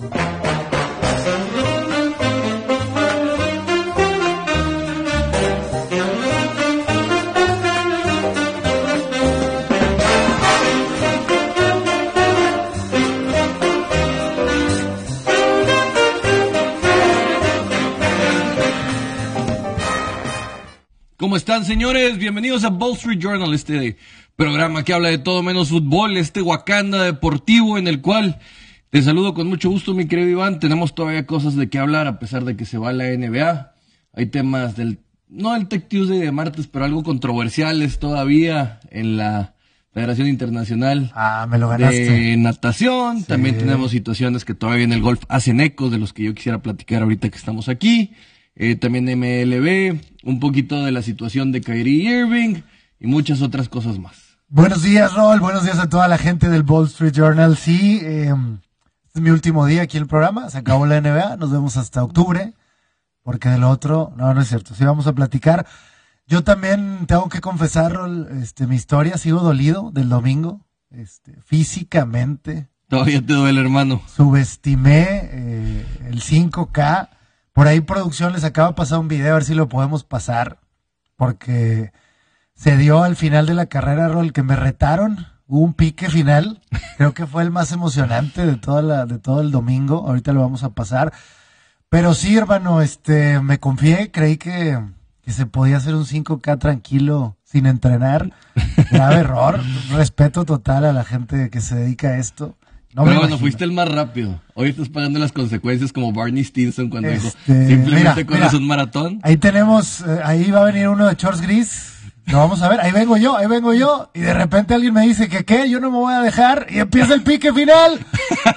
¿Cómo están, señores? Bienvenidos a Wall Street Journal, este programa que habla de todo menos fútbol, este Wakanda deportivo en el cual te saludo con mucho gusto, mi querido Iván. Tenemos todavía cosas de qué hablar a pesar de que se va la NBA. Hay temas del, no el Tech Tuesday de martes, pero algo controversiales todavía en la Federación Internacional ah, me lo ganaste. de Natación. También tenemos situaciones que todavía en el golf hacen eco de los que yo quisiera platicar ahorita que estamos aquí. Eh, también MLB, un poquito de la situación de Kyrie Irving y muchas otras cosas más. Buenos días, Rol. Buenos días a toda la gente del Wall Street Journal. Sí, eh, este es mi último día aquí en el programa. Se acabó la NBA. Nos vemos hasta octubre. Porque de lo otro, no, no es cierto. Sí, vamos a platicar. Yo también tengo que confesar, Rol, este, mi historia. Sigo dolido del domingo. Este, físicamente. Todavía te duele, hermano. Subestimé eh, el 5K por ahí producción les acaba de pasar un video, a ver si lo podemos pasar, porque se dio al final de la carrera, Rol, que me retaron, hubo un pique final, creo que fue el más emocionante de, toda la, de todo el domingo, ahorita lo vamos a pasar. Pero sí, hermano, este, me confié, creí que, que se podía hacer un 5K tranquilo sin entrenar. Grave error, respeto total a la gente que se dedica a esto. No Pero bueno, fuiste el más rápido. Hoy estás pagando las consecuencias como Barney Stinson cuando dijo, este, simplemente corres un maratón. Ahí tenemos, eh, ahí va a venir uno de shorts gris. Lo vamos a ver, ahí vengo yo, ahí vengo yo. Y de repente alguien me dice que qué, yo no me voy a dejar. Y empieza el pique final.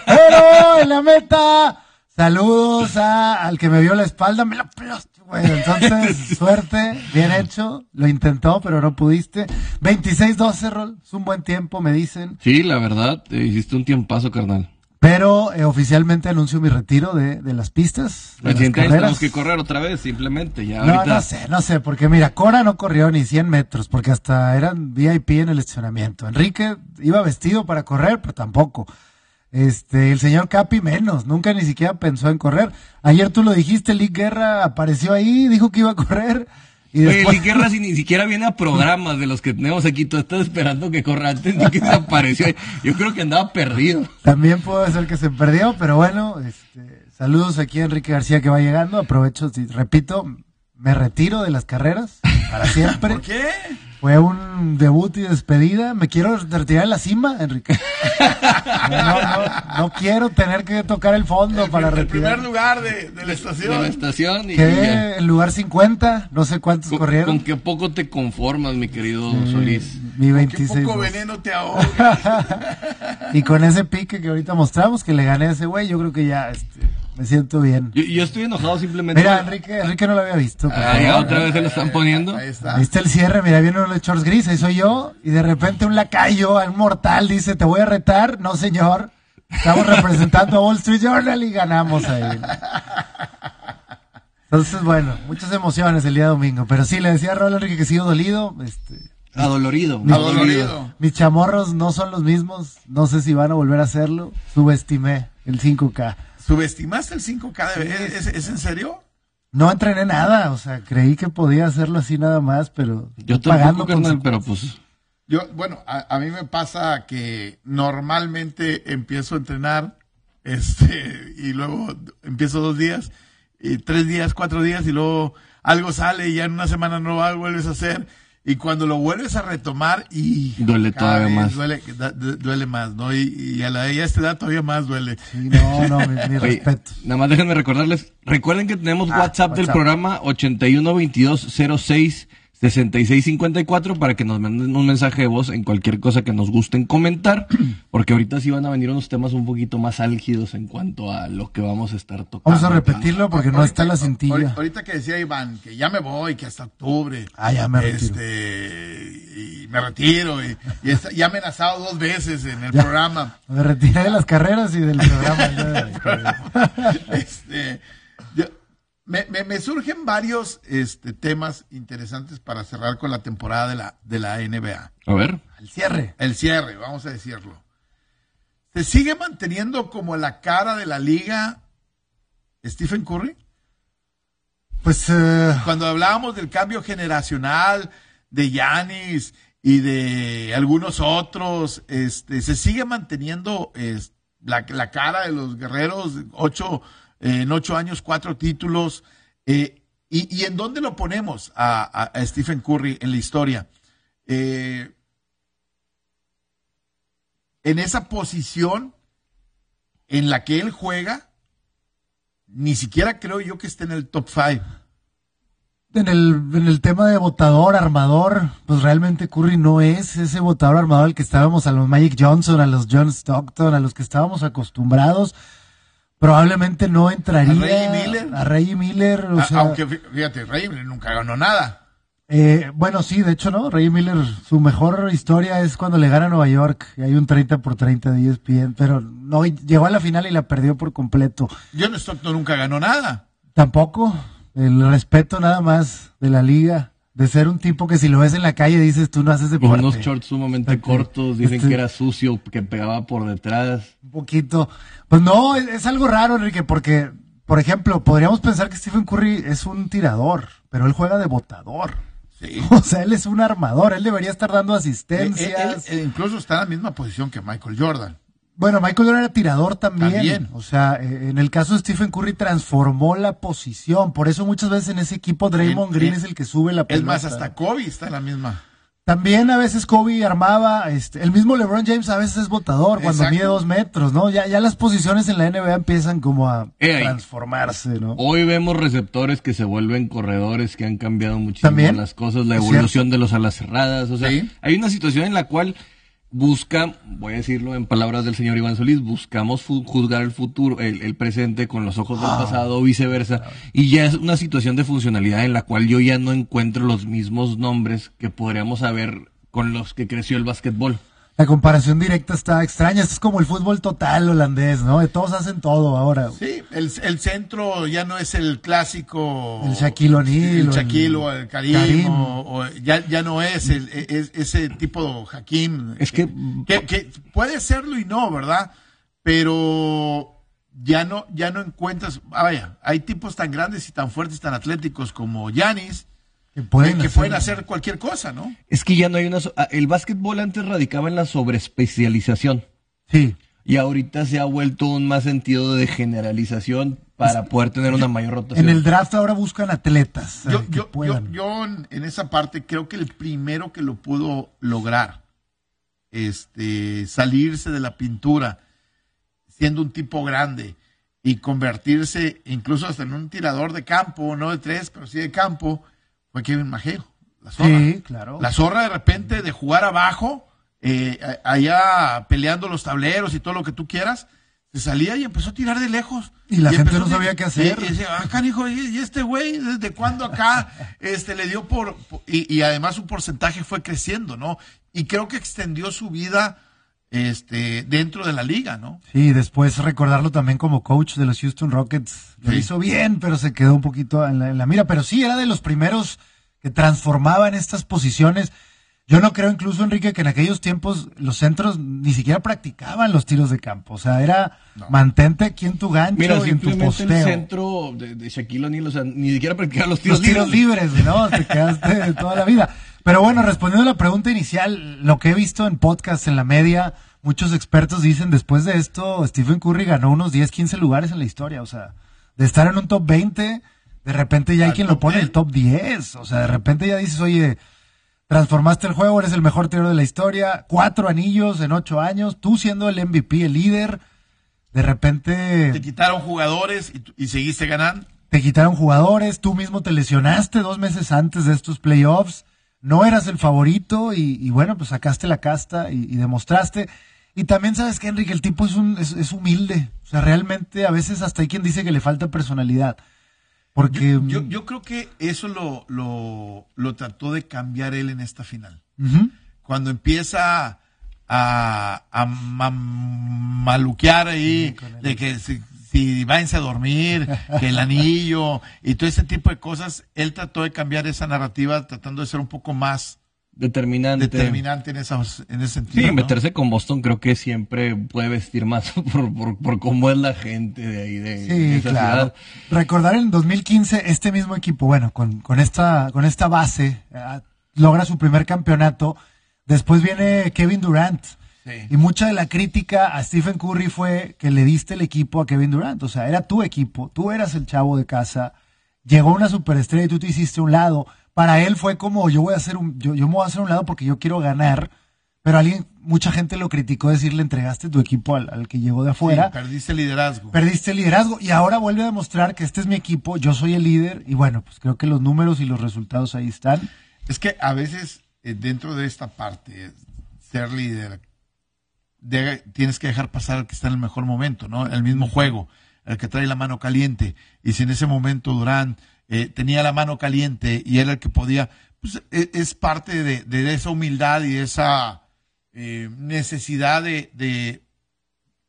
Pero en la meta, saludos a, al que me vio la espalda, me la bueno, entonces, suerte, bien hecho. Lo intentó, pero no pudiste. 26-12, Rol. Es un buen tiempo, me dicen. Sí, la verdad, hiciste un tiempazo, carnal. Pero eh, oficialmente anuncio mi retiro de, de las pistas. De las tenemos que correr otra vez, simplemente. Ya no, no sé, no sé, porque mira, Cora no corrió ni 100 metros, porque hasta eran VIP en el estacionamiento. Enrique iba vestido para correr, pero tampoco. Este, el señor Capi menos, nunca ni siquiera pensó en correr. Ayer tú lo dijiste, Lick Guerra apareció ahí, dijo que iba a correr. Y Oye, Lick Guerra si ni siquiera viene a programas de los que tenemos aquí, tú estás esperando que corra antes de que se apareció. Yo creo que andaba perdido. También puede ser que se perdió, pero bueno, este, saludos aquí a Enrique García que va llegando. Aprovecho, repito, me retiro de las carreras para siempre. ¿Por qué? Fue un debut y despedida. Me quiero retirar de la cima, Enrique. No, quiero tener que tocar el fondo para retirar. El primer lugar de, la estación. De la estación. Y el lugar 50, no sé cuántos corrieron. Con qué poco te conformas, mi querido Solís. Mi 26. Con qué poco veneno te ahoga. y con ese pique que ahorita mostramos, que le gané a ese güey, yo creo que ya... Este, me siento bien. Yo, estoy enojado simplemente. Mira, Enrique, Enrique no lo había visto. Ah, otra vez se lo están poniendo. Ahí está. Ahí está el cierre, mira, viene uno de shorts gris, ahí soy yo. Y de repente un lacayo, un mortal, dice, te voy a retar. No, señor. Estamos representando a Wall Street Journal y ganamos ahí. Entonces, bueno, muchas emociones el día domingo. Pero sí, le decía a Raúl Enrique que sigo dolido. Este, Adolorido. Adolorido. Mis chamorros no son los mismos. No sé si van a volver a hacerlo. Subestimé el 5K. ¿Subestimaste el 5K? ¿Es, en serio? No entrené nada, o sea, creí que podía hacerlo así nada más, pero yo pagando carnal, pero pues yo bueno, a, mí me pasa que normalmente empiezo a entrenar este y luego empiezo dos días y tres días, cuatro días y luego algo sale y ya en una semana no lo hago, vuelves a hacer y cuando lo vuelves a retomar y duele todavía más. duele, duele más no y, a la de esta edad todavía más duele. No no mi, respeto. nada más déjenme recordarles recuerden que tenemos ah, WhatsApp, WhatsApp, del programa 812206 6654 para que nos manden un mensaje de voz en cualquier cosa que nos gusten comentar, porque ahorita sí van a venir unos temas un poquito más álgidos en cuanto a lo que vamos a estar tocando. Vamos a repetirlo porque no está la cintilla. Ahorita que decía Iván que ya me voy, que hasta octubre. Ah, ya me retiro. Este, y me retiro y, ya amenazado dos veces en el programa. Me retiré de las carreras y del programa. este, me, me, surgen varios este, temas interesantes para cerrar con la temporada de la, de la NBA. A ver. El cierre. El cierre, vamos a decirlo. ¿Se sigue manteniendo como la cara de la liga Stephen Curry? Pues eh, Cuando hablábamos del cambio generacional de Yanis y de algunos otros, este, se sigue manteniendo es, la, la cara de los guerreros, ocho, en ocho años, cuatro títulos. eh, y, ¿Y en dónde lo ponemos a Stephen Curry en la historia? Eh, en esa posición en la que él juega, ni siquiera creo yo que esté en el top five. en el, en el tema de votador, armador, pues realmente Curry no es ese votador armador al que estábamos, a los Magic Johnson, a los John Stockton, a los que estábamos acostumbrados. Probablemente no entraría. ¿A Reggie Miller? A Reggie Miller, o A- sea, Aunque fí- fíjate, Rey nunca ganó nada. eh, bueno, sí, de hecho, ¿no? Reggie Miller, su mejor historia es cuando le gana a Nueva York, y hay un 30 por 30 de ESPN, pero no, llegó a la final y la perdió por completo. John Stockton nunca ganó nada. Tampoco, el respeto nada más de la liga, de ser un tipo que si lo ves en la calle dices, tú no haces Con deporte. unos shorts sumamente cortos, dicen Este- que era sucio, que pegaba por detrás. Un poquito. Pues no, es, es algo raro, Enrique, porque, por ejemplo, podríamos pensar que Stephen Curry es un tirador, pero él juega de botador. Sí. O sea, él es un armador, él debería estar dando Eh, asistencias. él- él incluso está en la misma posición que Michael Jordan. Bueno, Michael Jordan era tirador también. También. O sea, eh, en el caso de Stephen Curry transformó la posición. Por eso muchas veces en ese equipo Draymond En- Green en- es el que sube la pelota. Es más, hasta Kobe está en la misma. También a veces Kobe armaba, este, el mismo LeBron James a veces es votador cuando Exacto. mide dos metros, ¿no? Ya, ya las posiciones en la NBA empiezan como a Eh, transformarse, ¿no? Hoy vemos receptores que se vuelven corredores, que han cambiado muchísimo También. las cosas, la evolución de los alas cerradas. O sea, Sí. hay una situación en la cual busca, voy a decirlo en palabras del señor Iván Solís, buscamos juzgar el futuro, el, el presente con los ojos del Ah. pasado o viceversa. Y ya es una situación de funcionalidad en la cual yo ya no encuentro los mismos nombres que podríamos saber con los que creció el básquetbol. La comparación directa está extraña. Esto es como el fútbol total holandés, ¿no? Todos hacen todo ahora. Sí, el, el centro ya no es el clásico. El Shaquille O'Neal El Shaquille o el Karim. Karim. o- o ya, ya no es, el, es- ese tipo Hakim. Es que- que, que puede serlo y no, ¿verdad? Pero ya no, ya no encuentras. Ah, vaya, hay tipos tan grandes y tan fuertes, tan atléticos como Yanis, Que pueden, que hacer- pueden hacer cualquier cosa, ¿no? Es que ya no hay una... so- ah, El básquetbol antes radicaba en la sobreespecialización. Sí. Y ahorita se ha vuelto un más sentido de generalización para poder tener una mayor rotación. En el draft ahora buscan atletas. Yo, eh, que yo, yo, puedan. yo en, en esa parte creo que el primero que lo pudo lograr, este, salirse de la pintura, siendo un tipo grande y convertirse incluso hasta en un tirador de campo, no de tres, pero sí de campo, fue Kevin Majeo. La zorra. Sí, claro. La zorra de repente de jugar abajo, eh, allá peleando los tableros y todo lo que tú quieras, se salía y empezó a tirar de lejos. Y la gente no sabía qué hacer. Y, y decía, ah, canijo, ¿y, y este güey desde cuándo acá este, le dio por... y además su porcentaje fue creciendo, ¿no? Y creo que extendió su vida este, dentro de la liga, ¿no? Sí, después recordarlo también como coach de los Houston Rockets. Lo Sí. hizo bien, pero se quedó un poquito en la, en la mira. Pero sí, era de los primeros que transformaban estas posiciones. Yo no creo incluso, Enrique, que en aquellos tiempos los centros ni siquiera practicaban los tiros de campo. O sea, era mantente aquí en tu gancho Mira, y en tu simplemente el posteo. centro de, de Shaquille O'Neal, o sea, ni siquiera practicaba los los tiros, tiros libres, ¿no? Te quedaste de toda la vida. Pero bueno, respondiendo a la pregunta inicial, lo que he visto en podcast, en la media, muchos expertos dicen, después de esto, Stephen Curry ganó unos 10, 15 lugares en la historia. O sea, de estar en un top 20, de repente ya hay quien lo pone en el 10. top 10. O sea, de repente ya dices, oye, transformaste el juego, eres el mejor tirador de la historia, cuatro anillos en ocho años, tú siendo el MVP, el líder, de repente Te quitaron jugadores y, y seguiste ganando. te quitaron jugadores, tú mismo te lesionaste dos meses antes de estos playoffs, no eras el favorito y, y bueno, pues sacaste la casta y, y demostraste. Y también sabes que Enrique, el tipo es, un, es, es humilde, o sea, realmente a veces hasta hay quien dice que le falta personalidad. Porque... Yo, yo creo que eso lo, lo, lo trató de cambiar él en esta final. Cuando empieza a, a ma- maluquear ahí, de que si, si váyanse a dormir, que el anillo y todo ese tipo de cosas, él trató de cambiar esa narrativa tratando de ser un poco más determinante. determinante en, esos, en ese sentido. Sí, ¿no? meterse con Boston creo que siempre puede vestir más por, por, por cómo es la gente de ahí, de, de Sí, esa claro. ciudad. Recordar en 2015 este mismo equipo, bueno, con, con esta con esta base eh, logra su primer campeonato. Después viene Kevin Durant. Sí. Y mucha de la crítica a Stephen Curry fue que le diste el equipo a Kevin Durant. O sea, era tu equipo, tú eras el chavo de casa. Llegó una superestrella y tú te hiciste un lado. Para él fue como yo voy a hacer un, yo, yo me voy a hacer un lado porque yo quiero ganar. Pero alguien, mucha gente lo criticó decir le entregaste tu equipo al, al que llegó de afuera. Sí, perdiste el liderazgo. Perdiste el liderazgo y ahora vuelve a demostrar que este es mi equipo, yo soy el líder y bueno, pues creo que los números y los resultados ahí están. Es que a veces eh, dentro de esta parte, ser líder, de- tienes que dejar pasar al que está en el mejor momento, ¿no? El mismo juego, el que trae la mano caliente. Y si en ese momento Durán eh, tenía la mano caliente y era el que podía, pues e- es parte de, de esa humildad y esa eh, necesidad de, de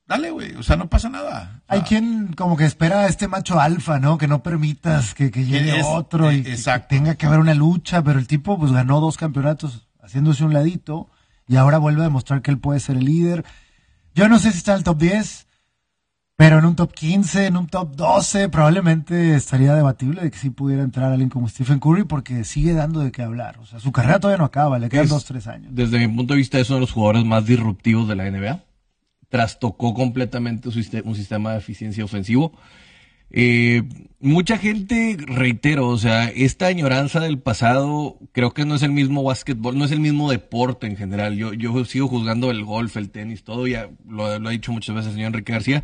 dale, güey, o sea, no pasa nada. Hay quien como que espera a este macho alfa, ¿no? Que no permitas que, que llegue Es- otro y eh, que- exacto. tenga que haber una lucha, pero el tipo pues ganó dos campeonatos haciéndose un ladito y ahora vuelve a demostrar que él puede ser el líder. Yo no sé si está en el top 10, pero en un top 15, en un top 12, probablemente estaría debatible de que sí pudiera entrar alguien como Stephen Curry porque sigue dando de qué hablar. O sea, su carrera todavía no acaba, le quedan Es- dos, tres años. Desde mi punto de vista es uno de los jugadores más disruptivos de la NBA. Trastocó completamente su un sistema de eficiencia ofensivo. Eh, mucha gente, reitero, o sea, esta añoranza del pasado creo que no es el mismo básquetbol, no es el mismo deporte en general. Yo, yo sigo juzgando el golf, el tenis, todo, ya lo, lo ha dicho muchas veces el señor Enrique García,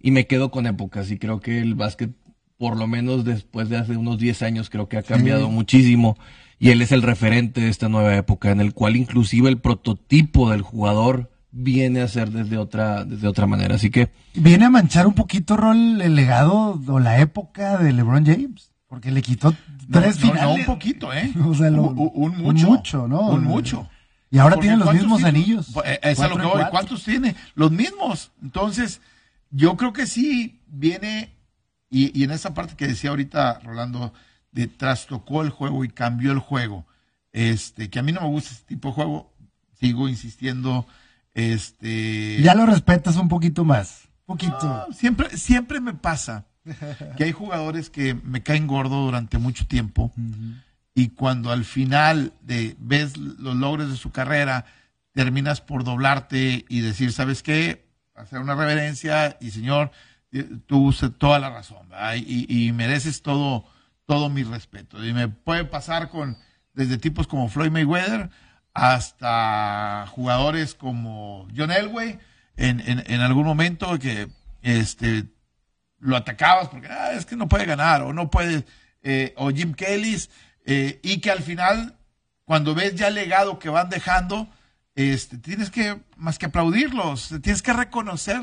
y me quedo con épocas. Y creo que el básquet, por lo menos después de hace unos 10 años, creo que ha cambiado muchísimo. Y él es el referente de esta nueva época, en el cual inclusive el prototipo del jugador viene a ser desde otra, desde otra manera. Así que Viene a manchar un poquito, Rol, el legado o la época de LeBron James, porque le quitó no, tres no, no, finales. un poquito, ¿eh? O sea, lo- un, un un mucho. mucho, ¿no? Un mucho. Y ahora Porque tiene los ¿cuántos mismos anillos. Eh, Es a lo que voy. cuatro. ¿Cuántos tiene? Los mismos. Entonces, yo creo que sí viene, y, y en esa parte que decía ahorita Rolando, de trastocó el juego y cambió el juego. Este, que a mí no me gusta ese tipo de juego, sigo insistiendo. Este. Ya lo respetas un poquito más. Poquito. No, siempre, siempre me pasa que hay jugadores que me caen gordo durante mucho tiempo y cuando al final de ves los logros de su carrera, terminas por doblarte y decir, ¿sabes qué? Hacer una reverencia y señor, eh, tú usas toda la razón y, y mereces todo, todo mi respeto. Y me puede pasar con desde tipos como Floyd Mayweather hasta jugadores como John Elway en, en, en algún momento que este lo atacabas porque "Ah, es que no puede ganar o no puede eh, o Jim Kellys eh, y que al final cuando ves ya el legado que van dejando este tienes que más que aplaudirlos tienes que reconocer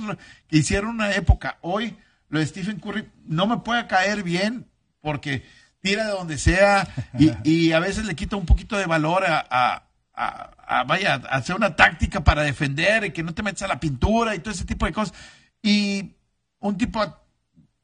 que hicieron una época hoy lo de Stephen Curry no me puede caer bien porque tira de donde sea y, y a veces le quita un poquito de valor a, a- a- a, vaya, a hacer una táctica para defender y que no te metas a la pintura y todo ese tipo de cosas. Y un tipo a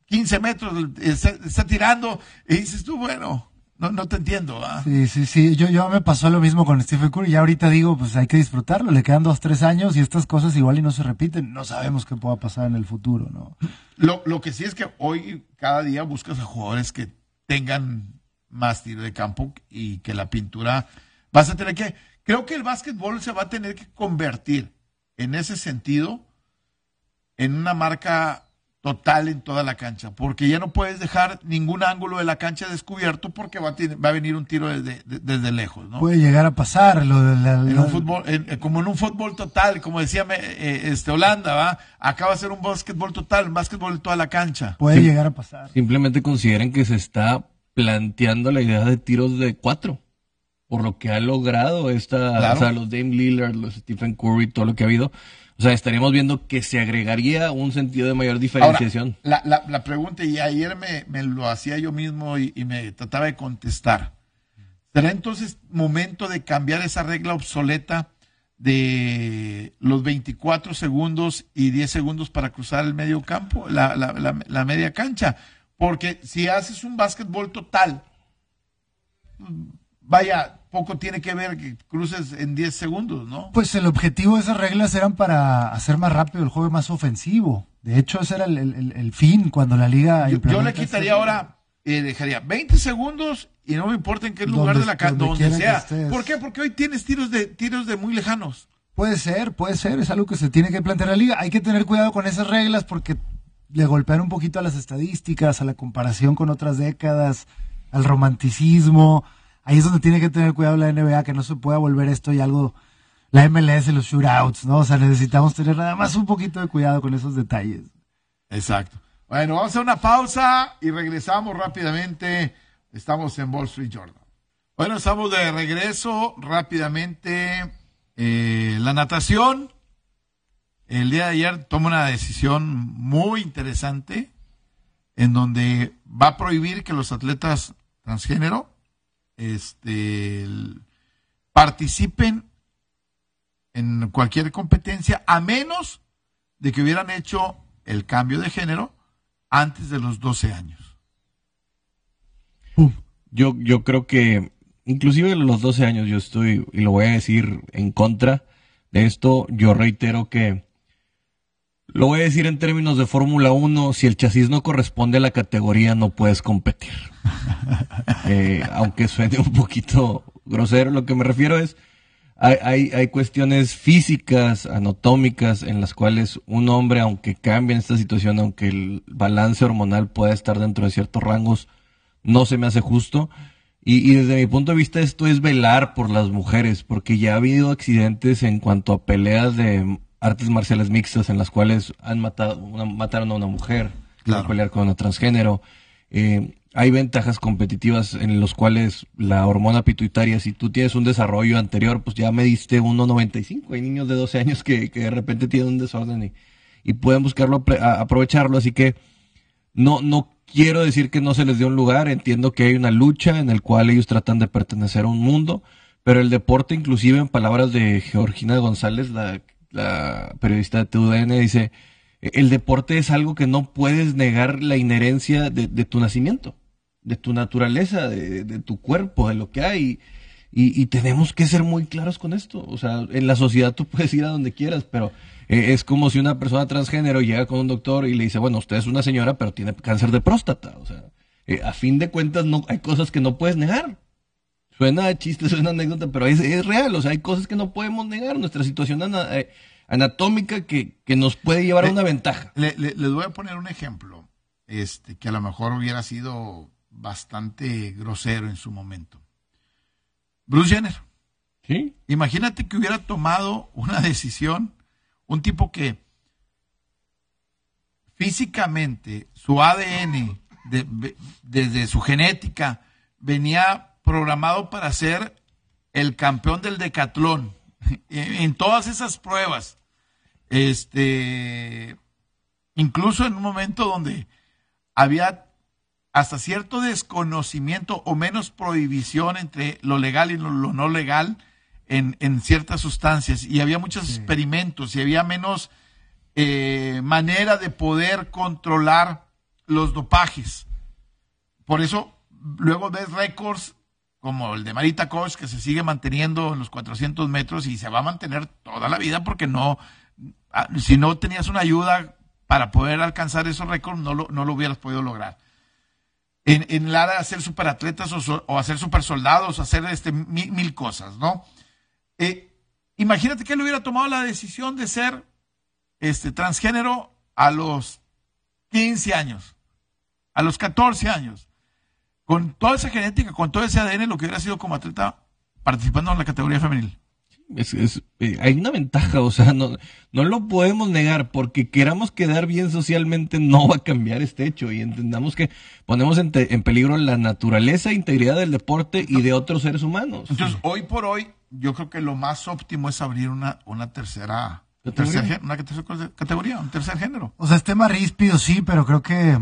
15 metros está, está tirando y dices tú, bueno, no, no te entiendo. ¿ah? Sí, sí, sí. Yo, yo me pasó lo mismo con Stephen Curry. Ya ahorita digo, pues hay que disfrutarlo. Le quedan dos, tres años y estas cosas igual y no se repiten. No sabemos qué pueda pasar en el futuro, ¿no? Lo, lo que sí es que hoy cada día buscas a jugadores que tengan más tiro de campo y que la pintura vas a tener que creo que el básquetbol se va a tener que convertir en ese sentido en una marca total en toda la cancha, porque ya no puedes dejar ningún ángulo de la cancha descubierto porque va a, tener- va a venir un tiro desde, de- desde lejos, ¿no? Puede llegar a pasar lo de la- en la- un fútbol, en- eh, como en un fútbol total, como decía me- eh, este Holanda, ¿va? Acaba de ser un básquetbol total, un básquetbol en toda la cancha. puede Sí. llegar a pasar. Simplemente consideren que se está planteando la idea de tiros de cuatro. Por lo que ha logrado esta, Claro. o sea, los Dame Lillard, los Stephen Curry, todo lo que ha habido. O sea, estaríamos viendo que se agregaría un sentido de mayor Ahora, diferenciación. la, la, la pregunta, y ayer me, me lo hacía yo mismo y, y me trataba de contestar. ¿Será entonces momento de cambiar esa regla obsoleta de los 24 segundos y 10 segundos para cruzar el medio campo, la- la media cancha? Porque si haces un básquetbol total, vaya, poco tiene que ver que cruces en 10 segundos, ¿no? Pues el objetivo de esas reglas eran para hacer más rápido el juego más ofensivo. De hecho, ese era el, el- el fin cuando la liga... Yo, yo le implementa quitaría ahora, eh, dejaría 20 segundos y no me importa en qué lugar Donde- de la casa, donde donde, sea. ¿Por qué? Porque hoy tienes tiros de tiros de muy lejanos. Puede ser, puede ser, es algo que se tiene que plantear la liga. Hay que tener cuidado con esas reglas porque le golpean un poquito a las estadísticas, a la comparación con otras décadas, al romanticismo. Ahí es donde tiene que tener cuidado la NBA, que no se pueda volver esto y algo, la MLS, los shootouts, ¿no? O sea, necesitamos tener nada más un poquito de cuidado con esos detalles. Exacto. Bueno, vamos a una pausa y regresamos rápidamente. Estamos en Wall Street Journal. Bueno, estamos de regreso rápidamente. Eh, la natación, el día de ayer toma una decisión muy interesante en donde va a prohibir que los atletas transgénero este, participen en cualquier competencia a menos de que hubieran hecho el cambio de género antes de los 12 años. Yo, yo creo que, inclusive a los 12 años, yo estoy, y lo voy a decir en contra de esto, yo reitero que, lo voy a decir en términos de Fórmula 1, si el chasis no corresponde a la categoría, no puedes competir. Eh, aunque suene un poquito grosero, lo que me refiero es, hay, hay, hay cuestiones físicas, anatómicas, en las cuales un hombre, aunque cambie en esta situación, aunque el balance hormonal pueda estar dentro de ciertos rangos, no se me hace justo. Y, y desde mi punto de vista esto es velar por las mujeres, porque ya ha habido accidentes en cuanto a peleas de artes marciales mixtas en las cuales han matado, una, mataron a una mujer Claro. pelear con una transgénero. Eh, hay ventajas competitivas en los cuales la hormona pituitaria, si tú tienes un desarrollo anterior, pues ya me diste 1.95. Hay niños de 12 años que, que de repente tienen un desorden y, y pueden buscarlo, a- aprovecharlo. Así que no, no quiero decir que no se les dé un lugar, entiendo que hay una lucha en el cual ellos tratan de pertenecer a un mundo, pero el deporte, inclusive en palabras de Georgina González, la, la periodista TUDN, dice, el deporte es algo que no puedes negar la inherencia de, tu nacimiento, de tu naturaleza, de, tu cuerpo, de lo que hay. Y, y tenemos que ser muy claros con esto. O sea, en la sociedad tú puedes ir a donde quieras, pero eh, es como si una persona transgénero llega con un doctor y le dice, bueno, usted es una señora, pero tiene cáncer de próstata. O sea, eh, a fin de cuentas no hay cosas que no puedes negar. Suena chiste, suena anécdota, pero es, es real. O sea, hay cosas que no podemos negar. Nuestra situación ana- eh, anatómica que, que nos puede llevar a una ventaja. Le- le- les voy a poner un ejemplo, este, que a lo mejor hubiera sido bastante grosero en su momento. Bruce Jenner. ¿Sí? Imagínate que hubiera tomado una decisión, un tipo que físicamente su ADN, de- de- desde su genética, venía programado para ser el campeón del decatlón. En, todas esas pruebas, este, incluso en un momento donde había hasta cierto desconocimiento o menos prohibición entre lo legal y lo, lo no legal en, en ciertas sustancias y había muchos experimentos y había menos eh, manera de poder controlar los dopajes. Por eso luego ves récords como el de Marita Koch que se sigue manteniendo en los 400 metros y se va a mantener toda la vida porque no, ah, si no tenías una ayuda para poder alcanzar esos récords no lo, no lo hubieras podido lograr en, en de hacer superatletas o, o hacer supersoldados, hacer este, mil, mil cosas, ¿no? Eh, imagínate que él hubiera tomado la decisión de ser este, transgénero a los 15 años, a los 14 años, con toda esa genética, con todo ese ADN, lo que hubiera sido como atleta participando en la categoría femenil. Es, es- eh, hay una ventaja, o sea, no, no lo podemos negar, porque queramos quedar bien socialmente, no va a cambiar este hecho y entendamos que ponemos en, te- en peligro la naturaleza e integridad del deporte y de otros seres humanos. Entonces, hoy por hoy, yo creo que lo más óptimo es abrir una, una tercera, ¿Categoría? tercer una tercera categoría, un tercer género. O sea, es tema ríspido, sí, pero creo que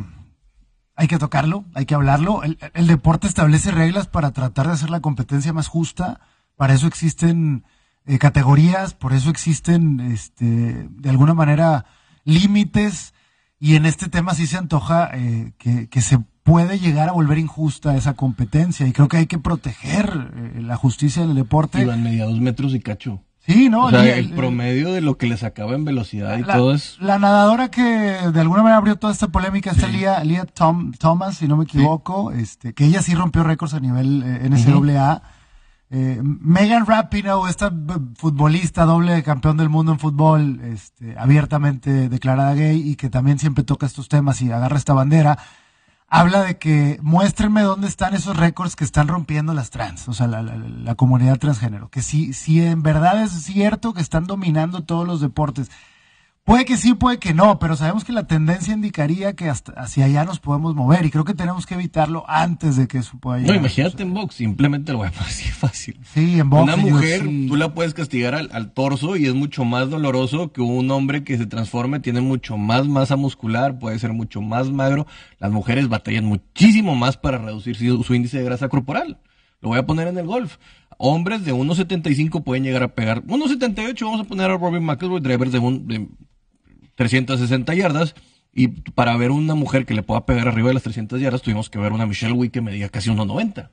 hay que tocarlo, hay que hablarlo. El, el deporte establece reglas para tratar de hacer la competencia más justa. Para eso existen eh, categorías, por eso existen, este, de alguna manera, límites. Y en este tema sí se antoja eh, que, que se puede llegar a volver injusta esa competencia y creo que hay que proteger eh, la justicia del deporte. Iban media dos metros y cacho. Sí, no. O sea, el promedio de lo que le sacaba en velocidad y la, todo es... la nadadora que de alguna manera abrió toda esta polémica es Lia, Lia Tom- Thomas, si no me equivoco, este, que ella sí rompió récords a nivel eh, NCAA. Eh, Megan Rapinoe, esta futbolista doble campeón del mundo en fútbol, este, abiertamente declarada gay y que también siempre toca estos temas y agarra esta bandera, habla de que muéstrenme dónde están esos récords que están rompiendo las trans, o sea, la, la- la comunidad transgénero, que si, si en verdad es cierto que están dominando todos los deportes. Puede que sí, puede que no, pero sabemos que la tendencia indicaría que hasta hacia allá nos podemos mover y creo que tenemos que evitarlo antes de que eso pueda No, llegar. imagínate en box, simplemente lo voy a poner así fácil. Sí, en box, Una mujer, tú la puedes castigar al, al torso y es mucho más doloroso que un hombre que se transforme, tiene mucho más masa muscular, puede ser mucho más magro. Las mujeres batallan muchísimo más para reducir su, su índice de grasa corporal. Lo voy a poner en el golf. Hombres de 1.75 pueden llegar a pegar. 1.78 vamos a poner a Robin McElroy, drivers de, un- de 360 yardas. Y para ver una mujer que le pueda pegar arriba de las 300 yardas, tuvimos que ver una Michelle Wick que medía casi 1.90.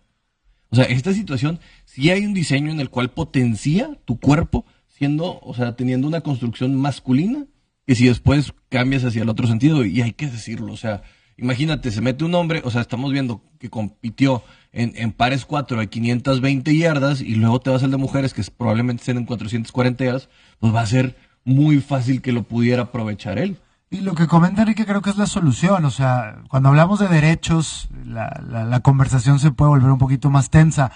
O sea, esta situación, sí hay un diseño en el cual potencia tu cuerpo siendo, o sea, teniendo una construcción masculina, que si después cambias hacia el otro sentido, y hay que decirlo, o sea, imagínate, se mete un hombre, o sea, estamos viendo que compitió en, en pares 4 de 520 yardas, y luego te vas al de mujeres, que probablemente estén en 440 yardas, pues va a ser muy fácil que lo pudiera aprovechar él. Y lo que comenta Enrique creo que es la solución. O sea, cuando hablamos de derechos, la, la- la conversación se puede volver un poquito más tensa.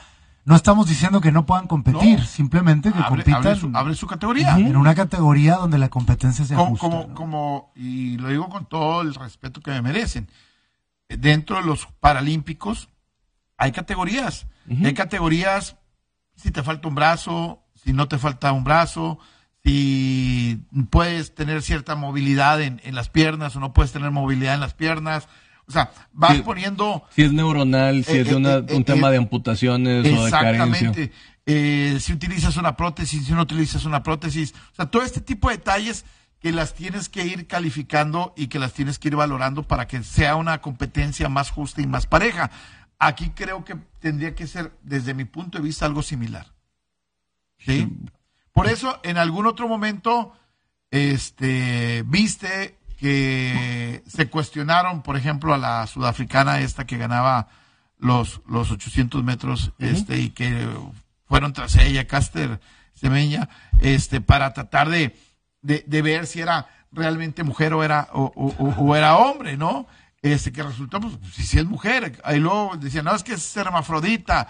No estamos diciendo que no puedan competir, No. simplemente que Abre, compitan abre su, abre su categoría. en una categoría donde la competencia sea como, justa. como, ¿no? como, y lo digo con todo el respeto que me merecen, dentro de los paralímpicos hay categorías. Hay categorías, si te falta un brazo, si no te falta un brazo, si puedes tener cierta movilidad en, en las piernas o no puedes tener movilidad en las piernas. O sea, vas poniendo Si es neuronal, si Eh, es de eh, una- eh, un eh, tema de amputaciones o de carencia. Exactamente. Si utilizas una prótesis, si no utilizas una prótesis. O sea, todo este tipo de detalles que las tienes que ir calificando y que las tienes que ir valorando para que sea una competencia más justa y más pareja. Aquí creo que tendría que ser, desde mi punto de vista, algo similar. ¿Sí? Por eso, en algún otro momento, este, viste que se cuestionaron, por ejemplo, a la sudafricana esta que ganaba los, los 800 metros, este, y que fueron tras ella, Caster Semeña, este, para tratar de, de, de ver si era realmente mujer o era, o, o- era hombre, ¿no? Este, que resultó, pues, si, si es mujer. Ahí luego decían, no, es que es hermafrodita,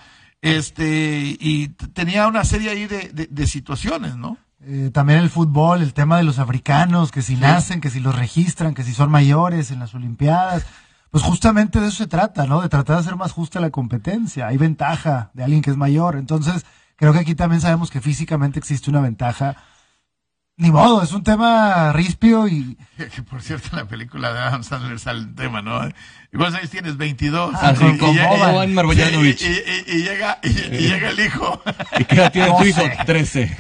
este, y tenía una serie ahí de, de- de situaciones, ¿no? Eh, también el fútbol, el tema de los africanos, que si nacen, que si los registran, que si son mayores en las Olimpiadas. Pues justamente de eso se trata, ¿no? De tratar de hacer más justa la competencia. Hay ventaja de alguien que es mayor. Entonces, creo que aquí también sabemos que físicamente existe una ventaja. Ni modo, es un tema rispio y Que por cierto, en la película de Adam Sandler sale el tema, ¿no? ¿Y cuántos años tienes? 22. Ah, Y- con- y- con y- Boban. Boban Marjanovic. Y, y- y llega, y, y llega el hijo. ¿Y qué edad tiene tu hijo? Doce. 13.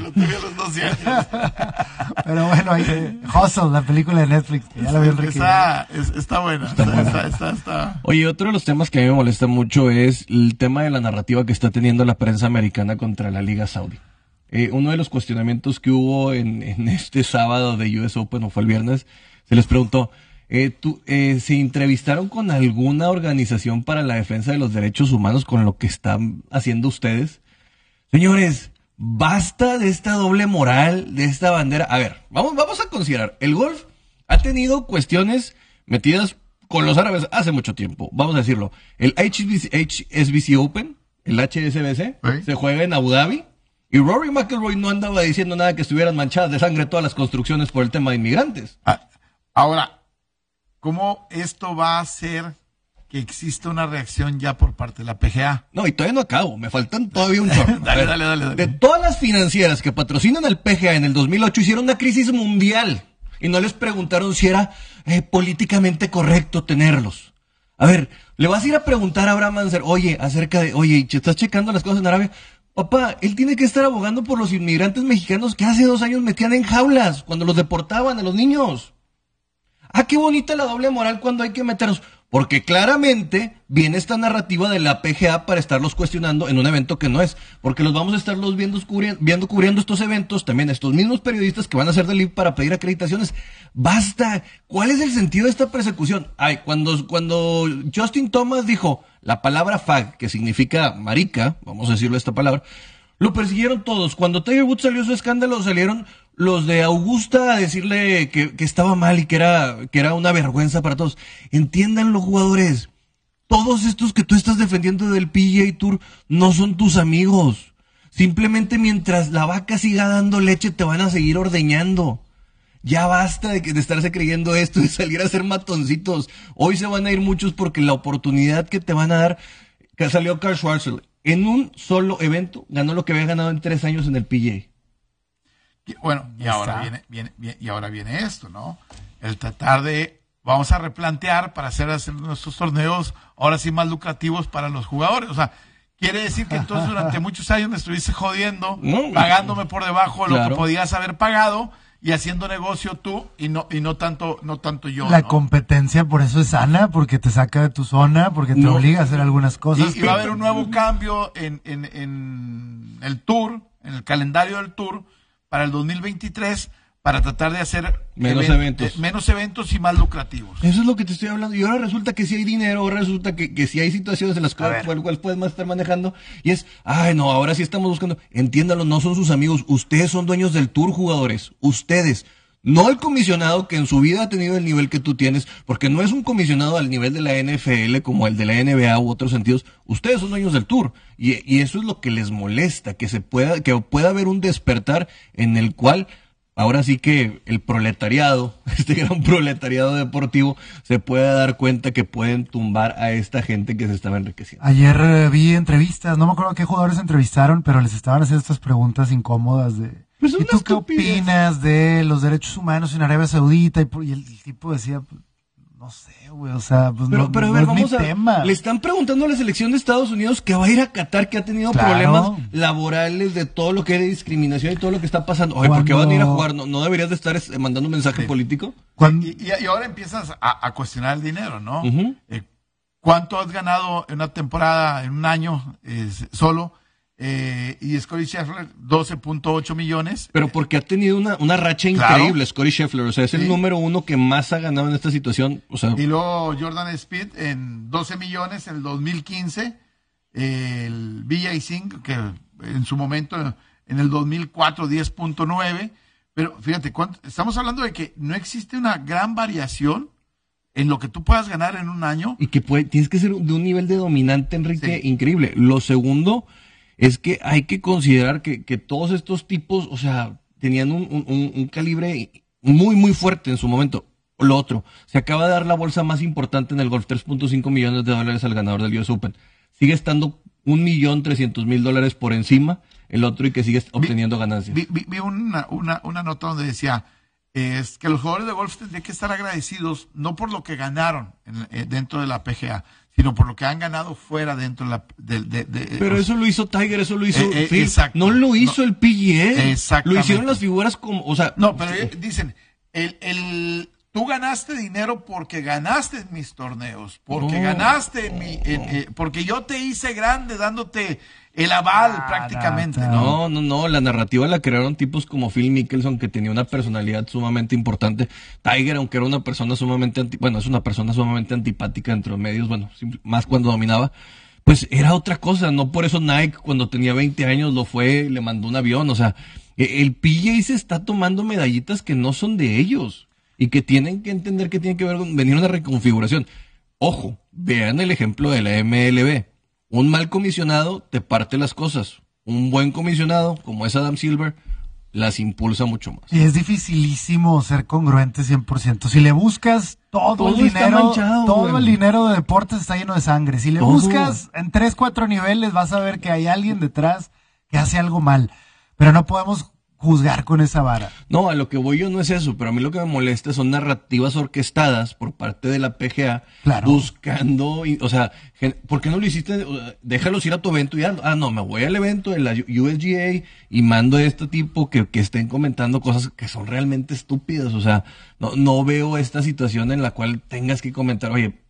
lo tuve a los 12 años. Pero bueno, ahí, eh, Hustle, la película de Netflix, que ya la vio Enrique. Está, es- está buena. Está, está, está, está- Oye, otro de los temas que a mí me molesta mucho es el tema de la narrativa que está teniendo la prensa americana contra la Liga Saudí. Eh, uno de los cuestionamientos que hubo en, en este sábado de US Open, o fue el viernes, se les preguntó, eh, tú, eh, ¿se entrevistaron con alguna organización para la defensa de los derechos humanos con lo que están haciendo ustedes? Señores, basta de esta doble moral, de esta bandera. A ver, vamos, vamos a considerar, el golf ha tenido cuestiones metidas con los árabes hace mucho tiempo, vamos a decirlo. El HSBC, HSBC Open, el HSBC, se juega en Abu Dhabi. Y Rory McIlroy no andaba diciendo nada que estuvieran manchadas de sangre todas las construcciones por el tema de inmigrantes. Ah, Ahora, ¿cómo esto va a hacer que exista una reacción ya por parte de la PGA? No, y todavía no acabo, me faltan todavía un chorro. Dale, ver, dale, dale, dale. De todas las financieras que patrocinan al PGA en el 2008 hicieron una crisis mundial y no les preguntaron si era eh, políticamente correcto tenerlos. A ver, le vas a ir a preguntar a Abraham Manser, oye, acerca de, oye, ¿te ¿estás checando las cosas en Arabia? Papá, él tiene que estar abogando por los inmigrantes mexicanos que hace dos años metían en jaulas cuando los deportaban a los niños. Ah, qué bonita la doble moral cuando hay que meternos. Porque claramente viene esta narrativa de la PGA para estarlos cuestionando en un evento que no es. Porque los vamos a estar los viendo, cubriendo, viendo cubriendo estos eventos, también estos mismos periodistas que van a hacer del live para pedir acreditaciones. Basta. ¿Cuál es el sentido de esta persecución? Ay, cuando, cuando Justin Thomas dijo la palabra fag, que significa marica, vamos a decirlo esta palabra, lo persiguieron todos. Cuando Tiger Woods salió su escándalo, salieron los de Augusta a decirle que, estaba mal y que era, que era una vergüenza para todos. Entiendan los jugadores. Todos estos que tú estás defendiendo del PGA Tour no son tus amigos. Simplemente mientras la vaca siga dando leche te van a seguir ordeñando. Ya basta de, que, de estarse creyendo esto, de salir a ser matoncitos. Hoy se van a ir muchos porque la oportunidad que te van a dar, que salió Carl Schwarzer, en un solo evento ganó lo que había ganado en tres años en el PGA. Bueno, y ahora viene, viene, y ahora viene esto, ¿no? El tratar de, vamos a replantear para hacer, hacer nuestros torneos ahora sí más lucrativos para los jugadores. O sea, quiere decir que entonces durante muchos años me estuviste jodiendo, pagándome por debajo de lo que podías haber pagado y haciendo negocio tú y no y no tanto no tanto yo. La competencia por eso es sana, porque te saca de tu zona, porque te obliga a hacer algunas cosas. Y, va a haber un nuevo cambio en, en, en el tour, en el calendario del tour para el 2023 para tratar de hacer menos eventos. menos eventos y más lucrativos. Eso es lo que te estoy hablando. Y ahora resulta que si hay dinero, ahora resulta que, que si hay situaciones en las cuales, cuales puedes más estar manejando. Y es, ay, no, ahora sí estamos buscando. Entiéndalo, no son sus amigos. Ustedes son dueños del tour, jugadores. Ustedes. No el comisionado que en su vida ha tenido el nivel que tú tienes, porque no es un comisionado al nivel de la NFL como el de la NBA u otros sentidos. Ustedes son dueños del tour. Y, eso es lo que les molesta, que se pueda, que pueda haber un despertar en el cual ahora sí que el proletariado, este gran proletariado deportivo, se puede dar cuenta que pueden tumbar a esta gente que se estaba enriqueciendo. Ayer eh, vi entrevistas, no me acuerdo qué jugadores entrevistaron, pero les estaban haciendo estas preguntas incómodas de... Pues ¿Y tú qué opinas de los derechos humanos en Arabia Saudita? Y, el, tipo decía, no sé, güey, o sea, pues pero, pero a ver, vamos a, Le están preguntando a la selección de Estados Unidos que va a ir a Qatar, que ha tenido problemas laborales de todo lo que hay de discriminación y todo lo que está pasando. Oye, ¿por qué van a ir a jugar? ¿No, deberías de estar mandando un mensaje político? Y, ahora empiezas a, cuestionar el dinero, ¿no? Eh, ¿Cuánto has ganado en una temporada, en un año solo? Eh, y Scotty Scheffler 12.8 millones. Pero porque ha tenido una, una racha increíble Scotty Scheffler, o sea, es el número uno que más ha ganado en esta situación. O sea, y luego Jordan Speed en 12 millones en el 2015, el BJ Singh, que en su momento en el 2004 10.9, pero fíjate, estamos hablando de que no existe una gran variación en lo que tú puedas ganar en un año. Y que puede, tienes que ser de un nivel de dominante, Enrique, increíble. Lo segundo es que hay que considerar que, todos estos tipos, o sea, tenían un, calibre muy, muy fuerte en su momento. Lo otro, se acaba de dar la bolsa más importante en el golf, 3.5 millones de dólares al ganador del US Open. Sigue estando un millón trescientos mil dólares por encima el otro y que sigue obteniendo ganancias. Vi, una, una, una, nota donde decía es que los jugadores de golf tendrían que estar agradecidos no por lo que ganaron eh, dentro de la PGA, sino por lo que han ganado fuera dentro de la... Pero eso lo hizo Tiger, eso lo hizo eh, eh, No lo hizo el PGA. Lo hicieron las figuras como... O sea, no, pero dicen, el, el, tú ganaste dinero porque ganaste en mis torneos, porque ganaste en mi... porque yo te hice grande dándote el aval ah, prácticamente. No, no, no, la narrativa la crearon tipos como Phil Mickelson, que tenía una personalidad sumamente importante. Tiger, aunque era una persona sumamente, bueno, es una persona sumamente antipática entre los medios, bueno, más cuando dominaba, pues era otra cosa. No por eso Nike, cuando tenía 20 años, lo fue, le mandó un avión. O sea, e, el PJ se está tomando medallitas que no son de ellos y que tienen que entender que tiene que ver con venir una reconfiguración. Ojo, vean el ejemplo de la MLB un mal comisionado te parte las cosas. Un buen comisionado, como es Adam Silver, las impulsa mucho más. Y es dificilísimo ser congruente 100%. Si le buscas todo, el dinero, todo el dinero de deportes está lleno de sangre. Si le buscas en tres, cuatro niveles, vas a ver que hay alguien detrás que hace algo mal. Pero no podemos juzgar con esa vara. No, a lo que voy yo no es eso, pero a mí lo que me molesta son narrativas orquestadas por parte de la PGA Claro. buscando, y- o sea, ¿por qué no lo hiciste? Déjalos ir a tu evento y ya, ah, no, me voy al evento de la USGA y mando a este tipo que, que estén comentando cosas que son realmente estúpidas, o sea, no, no veo esta situación en la cual tengas que comentar, oye,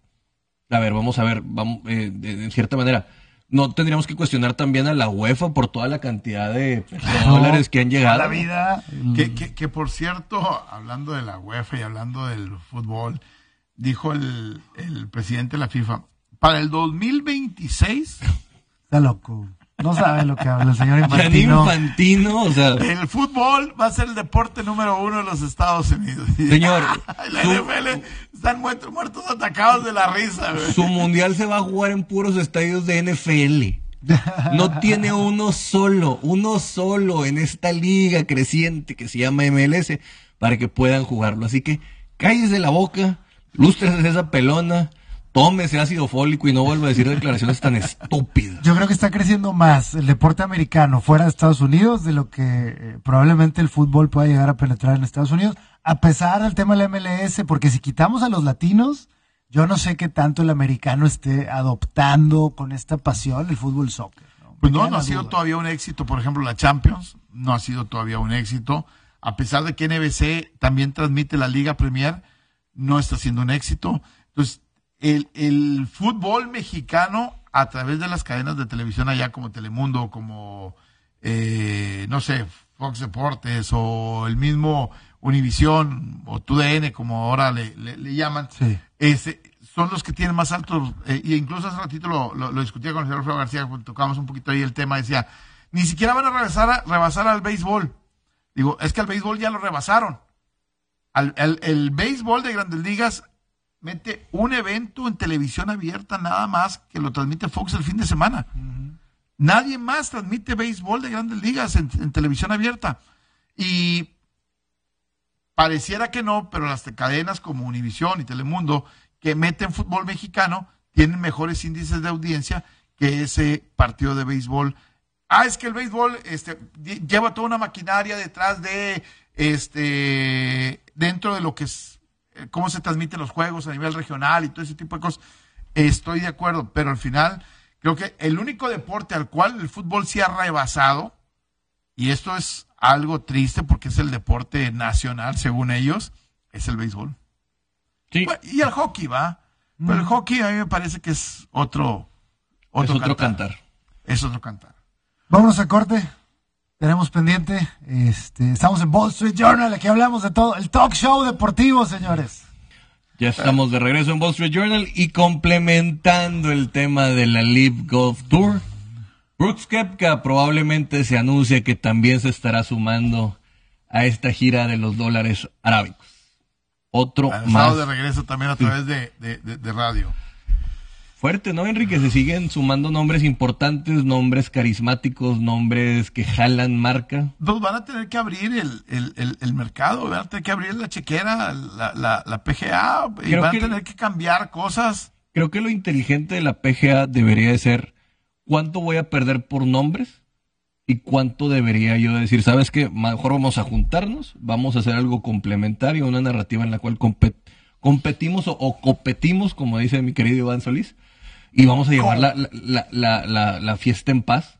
a ver, vamos a ver, vamos, eh, de, de cierta manera, no tendríamos que cuestionar también a la UEFA por toda la cantidad de dólares que han llegado. La vida. Que, que, que, por cierto, hablando de la UEFA y hablando del fútbol, dijo el, el presidente de la FIFA, para el 2026 Está loco. No sabe lo que habla el señor Infantino. Infantino, o sea, el fútbol va a ser el deporte número uno de los Estados Unidos. Señor, la su- NFL están muertos, muertos atacados de la risa. güey. su mundial se va a jugar en puros estadios de NFL. No tiene uno solo, uno solo en esta liga creciente que se llama MLS para que puedan jugarlo. Así que cállese la boca, lústrese esa pelona, tómese ácido fólico y no vuelva a decir declaraciones tan estúpidas. Yo creo que está creciendo más el deporte americano fuera de Estados Unidos de lo que eh, probablemente el fútbol pueda llegar a penetrar en Estados Unidos, a pesar del tema de la MLS, porque si quitamos a los latinos, yo no sé qué tanto el americano esté adoptando con esta pasión el fútbol soccer. ¿no? Pues no, no ha sido duda. todavía un éxito. Por ejemplo, la Champions no ha sido todavía un éxito. A pesar de que NBC también transmite la Liga Premier, no está siendo un éxito. Entonces, el, el fútbol mexicano a través de las cadenas de televisión allá como Telemundo, como, eh, no sé, Fox Deportes o el mismo Univisión o TUDN, como ahora le, le- le llaman, Sí. ese, son los que tienen más altos, eh, y incluso hace ratito lo, lo, lo discutía con el señor Alfredo García, cuando tocábamos un poquito ahí el tema, decía, ni siquiera van a rebasar, a- rebasar al béisbol. Digo, es que al béisbol ya lo rebasaron. Al, al- el béisbol de grandes ligas mete un evento en televisión abierta nada más que lo transmite Fox el fin de semana. Nadie más transmite béisbol de grandes ligas en, en televisión abierta. Y pareciera que no, pero las cadenas como Univisión y Telemundo que meten fútbol mexicano tienen mejores índices de audiencia que ese partido de béisbol. Ah, es que el béisbol este, lle- lleva toda una maquinaria detrás de, este, dentro de lo que es, cómo se transmiten los juegos a nivel regional y todo ese tipo de cosas. Estoy de acuerdo, pero al final creo que el único deporte al cual el fútbol se ha rebasado, y esto es algo triste porque es el deporte nacional, según ellos, es el béisbol. Sí, Y el hockey, va. Pero el hockey a mí me parece que es otro, es otro, otro cantar. Es otro cantar. Vámonos a corte. Tenemos pendiente. Este, estamos en Wall Street Journal. Aquí hablamos de todo. El talk show deportivo, señores. Ya estamos de regreso en Wall Street Journal y complementando el tema de la Live Golf Tour. Brooks Koepka probablemente se anuncia que también se estará sumando a esta gira de los dólares arábicos. Otro Han más de regreso también a través de, de- de- de radio. Fuerte, ¿no, Enrique? Se siguen sumando nombres importantes, nombres carismáticos, nombres que jalan marca. Pues van a tener que abrir el, el- el- el mercado, van a tener que abrir la chequera, la, la- la PGA, y Creo van que- a tener que cambiar cosas. Creo que lo inteligente de la PGA debería de ser cuánto voy a perder por nombres y cuánto debería yo decir, ¿sabes qué? Mejor vamos a juntarnos, vamos a hacer algo complementario, una narrativa en la cual compet- competimos o, o competimos, como dice mi querido Iván Solís, y vamos a llevar la, la- la- la- fiesta en paz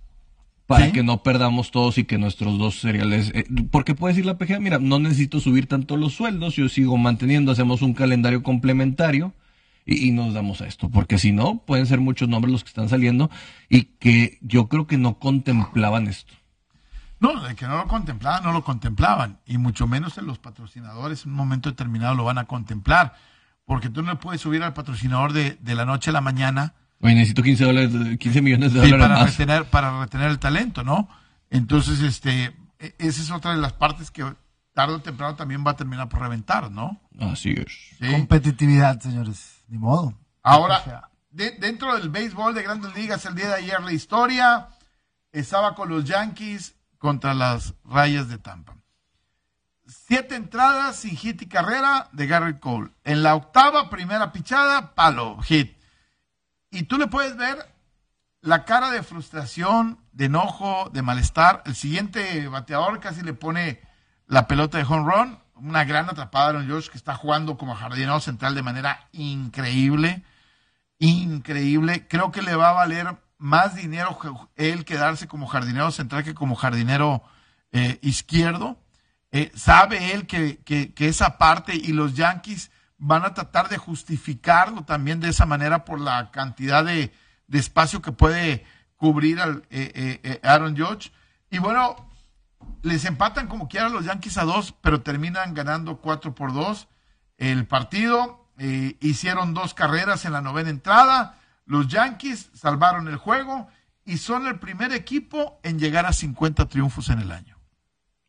para Sí. que no perdamos todos y que nuestros dos seriales... eh, porque puede decir la PGA, mira, no necesito subir tanto los sueldos, yo sigo manteniendo, hacemos un calendario complementario y, y nos damos a esto, porque si no, pueden ser muchos nombres los que están saliendo y que yo creo que no contemplaban esto. No, de que no lo contemplaban, no lo contemplaban. Y mucho menos en los patrocinadores en un momento determinado lo van a contemplar. Porque tú no puedes subir al patrocinador de, de la noche a la mañana Oye, necesito 15, dólares, 15 millones de Sí, dólares para más. retener, para retener el talento, ¿no? Entonces, este, e- esa es otra de las partes que tarde o temprano también va a terminar por reventar, ¿no? Así es. Sí. Competitividad, señores. Ni modo. Ahora, de- dentro del béisbol de grandes ligas, el día de ayer la historia estaba con los Yankees contra las Rayas de Tampa. Siete entradas sin hit y carrera de Garrett Cole. En la octava, primera pichada, palo, hit. Y tú le puedes ver la cara de frustración, de enojo, de malestar. El siguiente bateador casi le pone la pelota de home run. Una gran atrapada de Aaron George que está jugando como jardinero central de manera increíble. Increíble. Creo que le va a valer más dinero él quedarse como jardinero central que como jardinero eh, izquierdo. Eh, sabe él que, que, esa parte y los Yankees van a tratar de justificarlo también de esa manera por la cantidad de, de espacio que puede cubrir al eh, Aaron George. Y bueno, les empatan como quiera los Yankees a dos, pero terminan ganando cuatro por dos el partido. hicieron dos carreras en la novena entrada los Yankees salvaron el juego y son el primer equipo en llegar a 50 triunfos en el año.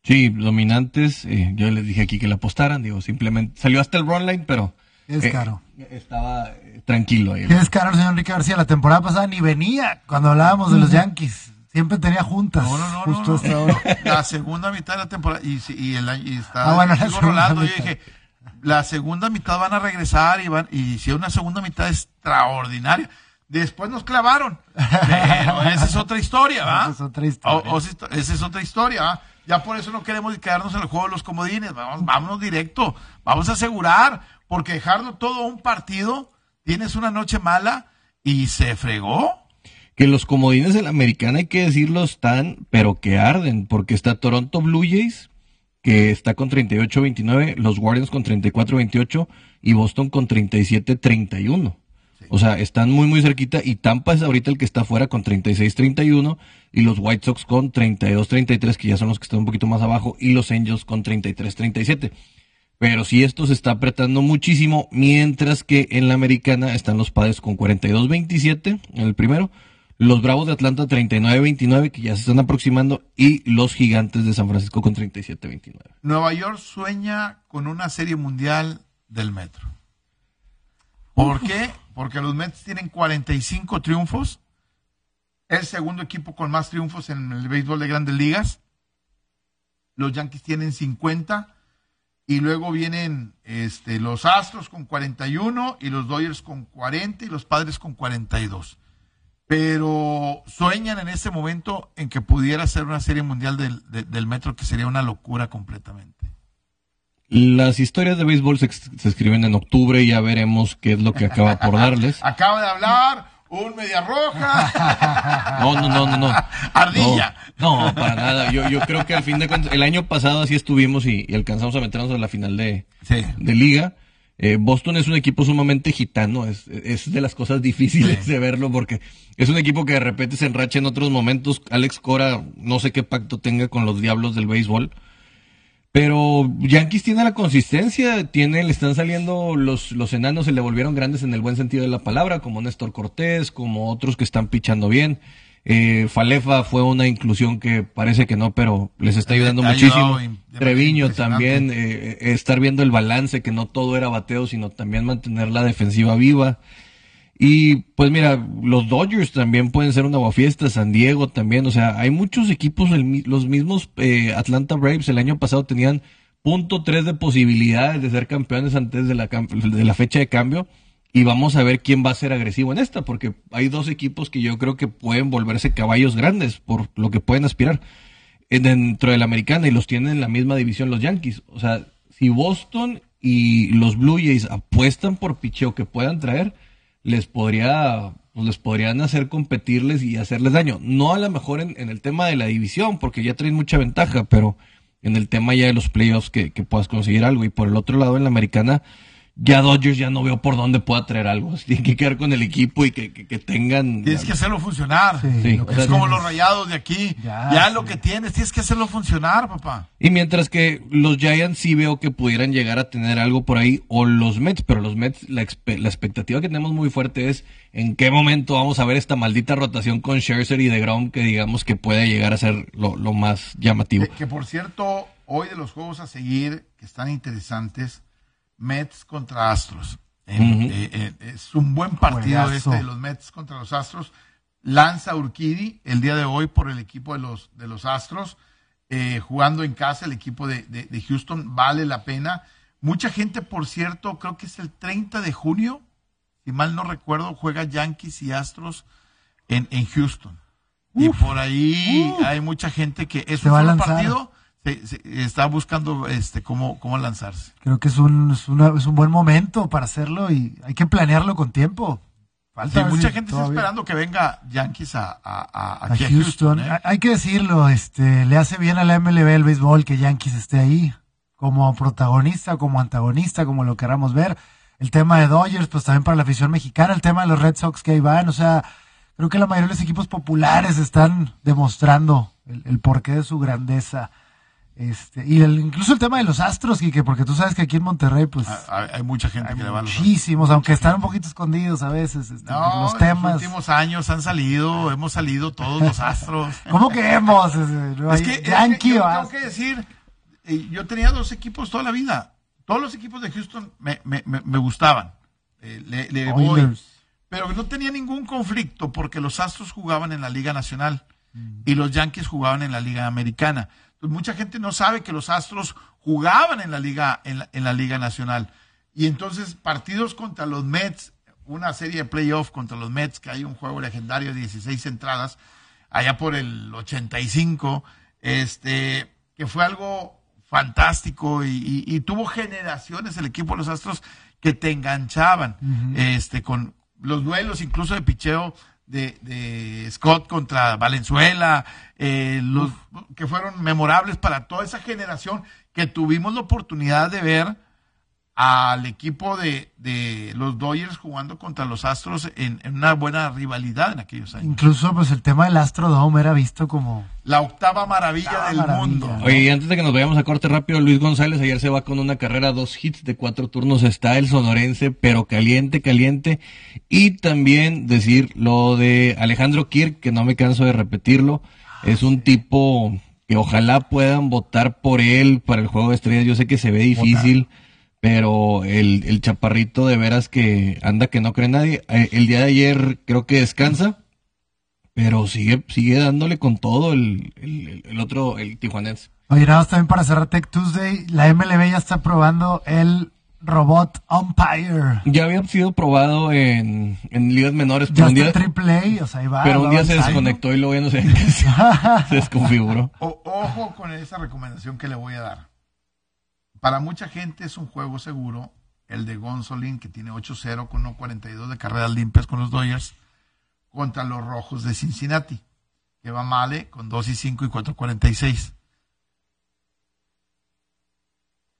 Sí, dominantes. Eh, yo les dije aquí que le apostaran, digo, simplemente salió hasta el run line, pero es eh, caro. Estaba eh, tranquilo ahí. Es caro el señor Enrique García. La temporada pasada ni venía cuando hablábamos de los Yankees. Siempre tenía juntas. No, no, no. Justo La segunda mitad de la temporada. Y, y, el, y está ah, bueno, rolando. Yo dije, la segunda mitad van a regresar y van. Y si una segunda mitad extraordinaria. Después nos clavaron. Pero esa es otra historia, ¿va? Esa es otra historia. esa es otra historia, ¿va? Ya por eso no queremos quedarnos en el juego de los comodines. Vamos, vámonos directo. Vamos a asegurar. Porque dejarlo todo un partido, tienes una noche mala y se fregó. Que los comodines de la americana, hay que decirlo, están, pero que arden. Porque está Toronto Blue Jays, que está con 38-29, los Guardians con 34-28 y Boston con 37-31. O sea, están muy, muy cerquita y Tampa es ahorita el que está afuera con 36-31 y los White Sox con 32-33, que ya son los que están un poquito más abajo, y los Angels con 33-37. Pero sí, esto se está apretando muchísimo, mientras que en la americana están los Padres con 42-27 en el primero, los Bravos de Atlanta 39-29, que ya se están aproximando, y los Gigantes de San Francisco con 37-29. Nueva York sueña con una serie mundial del Metro. ¿Por qué? Porque los Mets tienen 45 triunfos, el segundo equipo con más triunfos en el béisbol de grandes ligas. Los Yankees tienen 50 y luego vienen este, los Astros con 41 y los Dodgers con 40 y los Padres con 42. Pero sueñan en ese momento en que pudiera ser una serie mundial del, del Metro que sería una locura completamente. Las historias de béisbol se, escriben en octubre y ya veremos qué es lo que acaba por darles. Acaba de hablar un media roja. No, no, no, no, no. Ardilla. No, para nada. Yo, yo creo que al fin de cuentas, el año pasado así estuvimos y, alcanzamos a meternos a la final de, de liga. Eh, Boston es un equipo sumamente gitano, es, es de las cosas difíciles de verlo porque es un equipo que de repente se enracha en otros momentos. Alex Cora, no sé qué pacto tenga con los diablos del béisbol pero Yankees tiene la consistencia, tiene, le están saliendo los, los enanos, se le volvieron grandes en el buen sentido de la palabra, como Néstor Cortés, como otros que están pichando bien. Eh, Falefa fue una inclusión que parece que no, pero les está ayudando muchísimo. Treviño también, eh, eh, estar viendo el balance, que no todo era bateo, sino también mantener la defensiva viva. Y pues mira, los Dodgers también pueden ser una fiesta, San Diego también, o sea, hay muchos equipos, los mismos eh, Atlanta Braves el año pasado tenían punto tres de posibilidades de ser campeones antes de la, de la fecha de cambio y vamos a ver quién va a ser agresivo en esta, porque hay dos equipos que yo creo que pueden volverse caballos grandes por lo que pueden aspirar dentro de la americana y los tienen en la misma división los Yankees. O sea, si Boston y los Blue Jays apuestan por picheo que puedan traer, les podría pues les podrían hacer competirles y hacerles daño. No a lo mejor en, el tema de la división, porque ya traen mucha ventaja, pero en el tema ya de los playoffs que, que puedas conseguir algo. Y por el otro lado, en la americana, ya Dodgers ya no veo por dónde pueda traer algo. Tiene que quedar con el equipo y que, que, tengan. Tienes que hacerlo funcionar. es como los rayados de aquí. Ya, lo que tienes, tienes que hacerlo funcionar, papá. Y mientras que los Giants sí veo que pudieran llegar a tener algo por ahí, o los Mets, pero los Mets, la, la expectativa que tenemos muy fuerte es en qué momento vamos a ver esta maldita rotación con Scherzer y DeGrom que digamos que puede llegar a ser lo, lo más llamativo. que por cierto, hoy de los juegos a seguir, que están interesantes Mets contra Astros. Eh, eh, es un buen partido este de los Mets contra los Astros. Lanza Urquidi el día de hoy por el equipo de los, de los Astros, eh, jugando en casa el equipo de, Houston, vale la pena. Mucha gente, por cierto, creo que es el 30 de junio, si mal no recuerdo, juega Yankees y Astros en, en Houston. y por ahí hay mucha gente que es un solo partido, se- se- está buscando este cómo, cómo lanzarse. Creo que es un, es, una- es un buen momento para hacerlo y hay que planearlo con tiempo. Falta Sí, mucha gente está todavía- esperando que venga Yankees a, a- a- aquí a Houston. Houston. ¿eh? Hay- Hay que decirlo, este, le hace bien a la MLB el béisbol que Yankees esté ahí, como protagonista, como antagonista, como lo queramos ver. El tema de Dodgers, pues también para la afición mexicana, el tema de los Red Sox que ahí van, o sea, creo que la mayoría de los equipos populares están demostrando el, el porqué de su grandeza. Este, y el- incluso el tema de los Astros, Quique, porque tú sabes que aquí en Monterrey, pues, Ah, Hay, hay mucha gente hay que le va muchísimos, aunque están un poquito escondidos a veces, este, No, los en temas. los últimos años han salido, hemos salido todos los astros. ¿Cómo que hemos? Este, no Es que, es que Yankee yo o tengo que decir, eh, yo tenía dos equipos toda la vida. Todos los equipos de Houston me, me- me- me gustaban. Eh, le, le voy. Pero no tenía ningún conflicto porque los Astros jugaban en la Liga Nacional Mm. y los Yankees jugaban en la Liga Americana. Entonces, mucha gente no sabe que los Astros jugaban en la Liga, en la, en la Liga Nacional. Y entonces, partidos contra los Mets, una serie de playoff contra los Mets, que hay un juego legendario de 16 entradas, allá por el 85, este, que fue algo fantástico y, y- y tuvo generaciones el equipo de los Astros que te enganchaban este, con los duelos incluso de picheo de, de Scott contra Valenzuela, eh, los que fueron memorables para toda esa generación que tuvimos la oportunidad de ver al equipo de, de los Dodgers jugando contra los Astros en, en una buena rivalidad en aquellos años. Incluso pues el tema del Astrodome era visto como La octava maravilla Octava del maravilla. mundo. Oye, y antes de que nos vayamos a corte rápido, Luis González ayer se va con una carrera, dos hits de cuatro turnos. Está el sonorense, pero caliente, caliente. Y también decir lo de Alejandro Kirk, que no me canso de repetirlo. Es un tipo que ojalá puedan votar por él para el juego de estrellas. Yo sé que se ve difícil, pero el, el chaparrito de veras que anda que no cree nadie. Eh, El día de ayer creo que descansa. Pero sigue, sigue dándole con todo el, el, otro, el tijuanense. Oye, nada más también para cerrar Tech Tuesday, la MLB ya está probando el robot Umpire. Ya había sido probado en, en ligas menores, Ya pero un está día, en Triple A, o sea, ahí va. pero un día se desconectó y luego ya no sé se, se desconfiguró. O- ojo con esa recomendación que le voy a dar. Para mucha gente es un juego seguro el de Gonsolin, que tiene 8-0 con 1.42 de carreras limpias con los Dodgers, contra los Rojos de Cincinnati, que va Male con 2 y 5 y 4.46.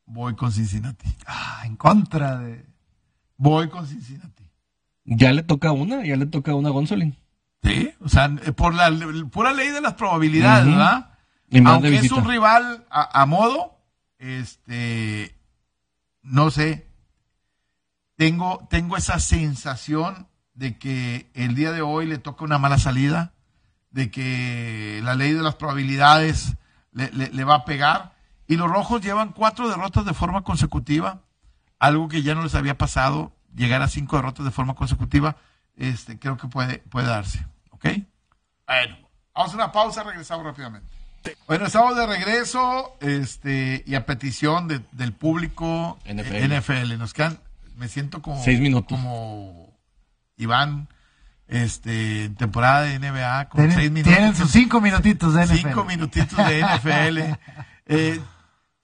Voy con Cincinnati. Ah, en contra de... Voy con Cincinnati. Ya le toca una, ya le toca una a Gonzolin. Sí, o sea, por la pura ley de las probabilidades. ¿verdad? Aunque es un rival a, a modo, este, no sé, tengo, tengo esa sensación de que el día de hoy le toca una mala salida, de que la ley de las probabilidades le, le- va a pegar, y los rojos llevan cuatro derrotas de forma consecutiva, algo que ya no les había pasado, llegar a cinco derrotas de forma consecutiva, este, creo que puede, puede darse, ¿ok? Bueno, vamos a una pausa, regresamos rápidamente. Bueno, estamos de regreso, este, y a petición de- del público NFL. NFL. Nos quedan, me siento como, Seis minutos. como Iván, este, en temporada de NBA, con Tienen, seis minutos. tienen sus cinco minutitos de NFL. Cinco minutitos de NFL. Eh,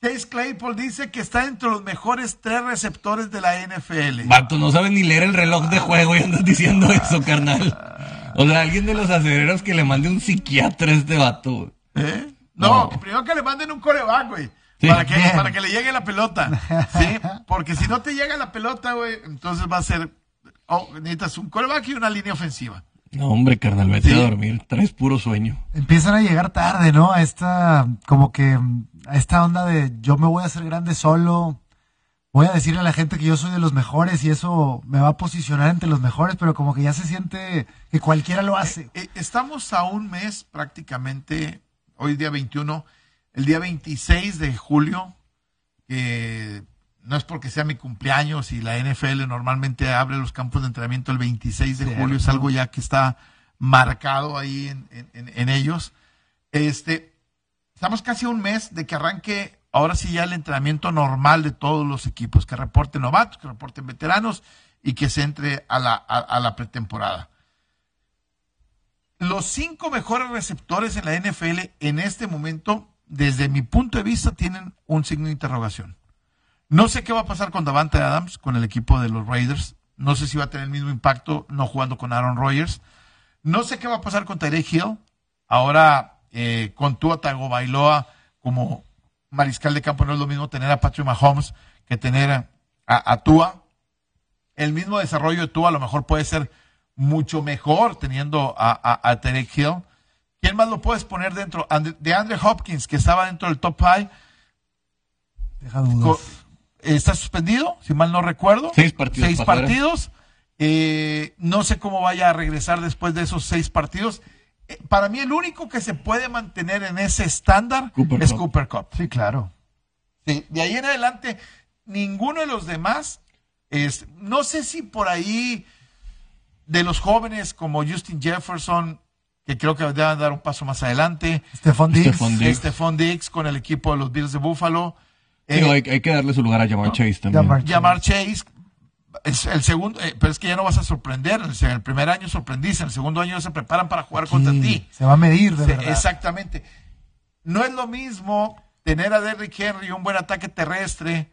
Chase Claypool dice que está entre los mejores tres receptores de la NFL. Vato, no sabe ni leer el reloj de juego y andas diciendo eso, carnal. O sea, alguien de los aceleros que le mande un psiquiatra a este vato. ¿Eh? No, No. que primero que le manden un coreback, güey. Sí. Para, que, Bien. para que le llegue la pelota. ¿Sí? Porque si no te llega la pelota, güey, entonces va a ser. Oh, necesitas un coreback y una línea ofensiva. No, hombre, carnal, vete Sí. a dormir. Traes puro sueño. Empiezan a llegar tarde, ¿no? A esta, como que, a esta onda de yo me voy a hacer grande solo, voy a decirle a la gente que yo soy de los mejores y eso me va a posicionar entre los mejores, pero como que ya se siente que cualquiera lo hace. Eh, estamos a un mes prácticamente, hoy día 21, el día 26 de julio, que no es porque sea mi cumpleaños y la NFL normalmente abre los campos de entrenamiento el 26 de julio, es algo ya que está marcado ahí en, en- en- en ellos. Este, estamos casi a un mes de que arranque ahora sí ya el entrenamiento normal de todos los equipos, que reporten novatos, que reporten veteranos y que se entre a la, a- a la pretemporada. Los cinco mejores receptores en la NFL en este momento, desde mi punto de vista, tienen un signo de interrogación. No sé qué va a pasar con Davante Adams, con el equipo de los Raiders. No sé si va a tener el mismo impacto no jugando con Aaron Rodgers. No sé qué va a pasar con Tyreek Hill. Ahora, eh, con Tua Tagovailoa como mariscal de campo, no es lo mismo tener a Patrick Mahomes que tener a, a Tua. El mismo desarrollo de Tua a lo mejor puede ser mucho mejor teniendo a, a, a Tarek Hill. ¿Quién más lo puedes poner dentro? De Andre Hopkins, que estaba dentro del top 5. Deja dudas. Está suspendido, si mal no recuerdo. Seis partidos. Seis partidos. Eh, no sé cómo vaya a regresar después de esos seis partidos. Eh, para mí el único que se puede mantener en ese estándar Cooper es Cup. Cooper Cup. Sí, claro. Sí, de ahí en adelante, ninguno de los demás, es, no sé si por ahí de los jóvenes como Justin Jefferson, que creo que deben dar un paso más adelante, Stephon Diggs. Stephon Diggs. Stephon Diggs con el equipo de los Bills de Buffalo, eh, hay, hay que darle su lugar a Jamar Chase también. Jamar- Jamar Chase, es el segundo, eh, pero es que ya no vas a sorprender, en el, primer año sorprendiste, en el segundo año se preparan para jugar contra ti. Se va a medir, de verdad. Exactamente. No es lo mismo tener a Derrick Henry un buen ataque terrestre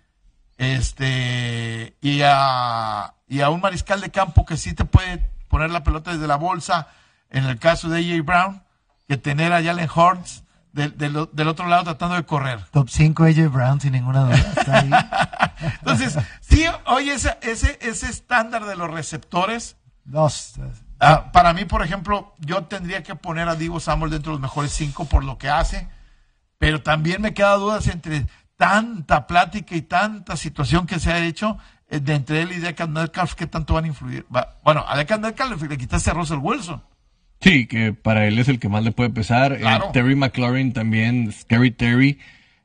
este y a, y a un mariscal de campo que sí te puede poner la pelota desde la bolsa, en el caso de AJ Brown, que tener a Jalen Hurts del, del- del otro lado tratando de correr. Top 5 AJ Brown, sin ninguna duda. Está ahí. Entonces, sí, oye, ese, ese, ese estándar de los receptores, Dos. Ah, para mí, por ejemplo, yo tendría que poner a Divo Samuel dentro de los mejores cinco por lo que hace, pero también me queda dudas entre tanta plática y tanta situación que se ha hecho eh, de entre él y Declan Metcalf, ¿qué tanto van a influir? Va- bueno, a Metcalf le, quitaste a Russell Wilson. Sí, que para él es el que más le puede pesar. Eh. Terry McLaurin también, Scary Terry.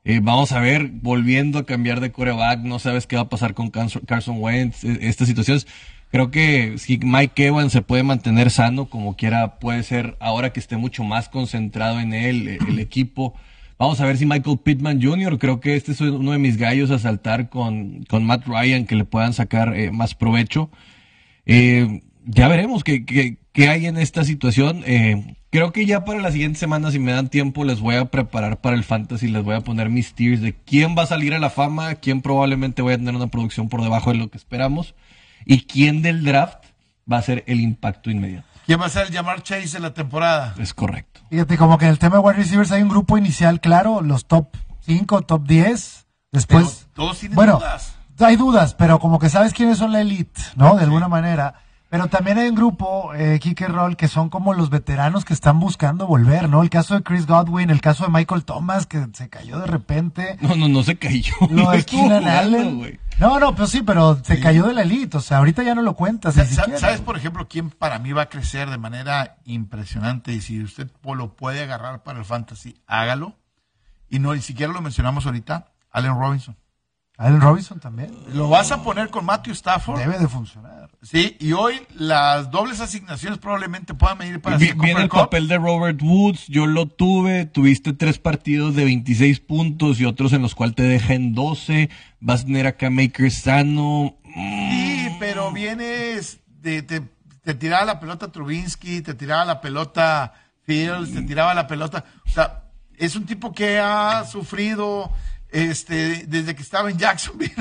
Eh, vamos a ver, volviendo a cambiar de coreback, no sabes qué va a pasar con Carson Carson Wentz, eh, estas situaciones. Creo que si Mike Evans se puede mantener sano, como quiera, puede ser ahora que esté mucho más concentrado en él, eh, el equipo. Vamos a ver si Michael Pittman Jr., creo que este es uno de mis gallos a saltar con, con Matt Ryan, que le puedan sacar eh, más provecho. Eh, ya veremos qué, qué- qué hay en esta situación. Eh, creo que ya para la siguiente semana, si me dan tiempo, les voy a preparar para el fantasy, les voy a poner mis tiers de quién va a salir a la fama, quién probablemente vaya a tener una producción por debajo de lo que esperamos y quién del draft va a ser el impacto inmediato. ¿Quién va a ser el Jamar Chase de la temporada? Es correcto. Fíjate, como que en el tema de wide receivers hay un grupo inicial claro, los top 5, top 10. Después. Pero todos tienen bueno, dudas. hay dudas, pero como que sabes quiénes son la elite, ¿no? De alguna manera. Pero también hay un grupo, eh, Kike Roll, que son como los veteranos que están buscando volver, ¿no? El caso de Chris Godwin, el caso de Michael Thomas, que se cayó de repente. No, no, no se cayó. Lo de Keenan Allen. güey. No, no, pues sí, pero se cayó de la elite. O sea, ahorita ya no lo cuentas. Sa- siquiera. ¿Sabes, por ejemplo, quién para mí va a crecer de manera impresionante? Y si usted lo puede agarrar para el fantasy, hágalo. Y no, ni siquiera lo mencionamos ahorita, Allen Robinson. Allen Robinson también. Lo vas a poner con Matthew Stafford. Debe de funcionar. Sí, y hoy las dobles asignaciones probablemente puedan venir para Vi- Viene el Cup. papel de Robert Woods, yo lo tuve, tuviste tres partidos de 26 puntos y otros en los cuales te dejan 12, vas a tener acá Maker sano, Sí, pero vienes, de, te, te tiraba la pelota Trubinsky, te tiraba la pelota Fields, te tiraba la pelota. O sea, es un tipo que ha sufrido este desde que estaba en Jacksonville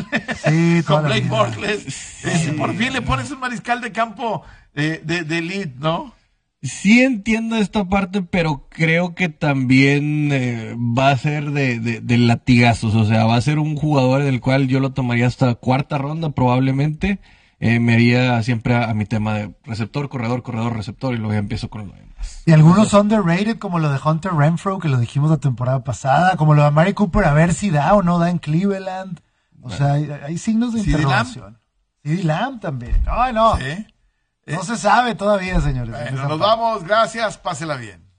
Sí, con la Blake. Bortles. Este, por fin le pones un mariscal de campo eh, de, de elite, ¿no? Sí entiendo esta parte, pero creo que también eh, va a ser de, de- de latigazos, o sea, va a ser un jugador del cual yo lo tomaría hasta cuarta ronda probablemente. Eh, me haría siempre a, a mi tema de receptor, corredor, corredor, receptor y luego ya empiezo con lo demás. Y algunos underrated, como lo de Hunter Renfro, que lo dijimos la temporada pasada, como lo de Mary Cooper, a ver si da o no da en Cleveland. O sea, hay, hay signos de interrogación. CD Lamb también. Ay, no. ¿Sí? No se sabe todavía, señores. en Bueno, nos parte. vamos, gracias, pásela bien.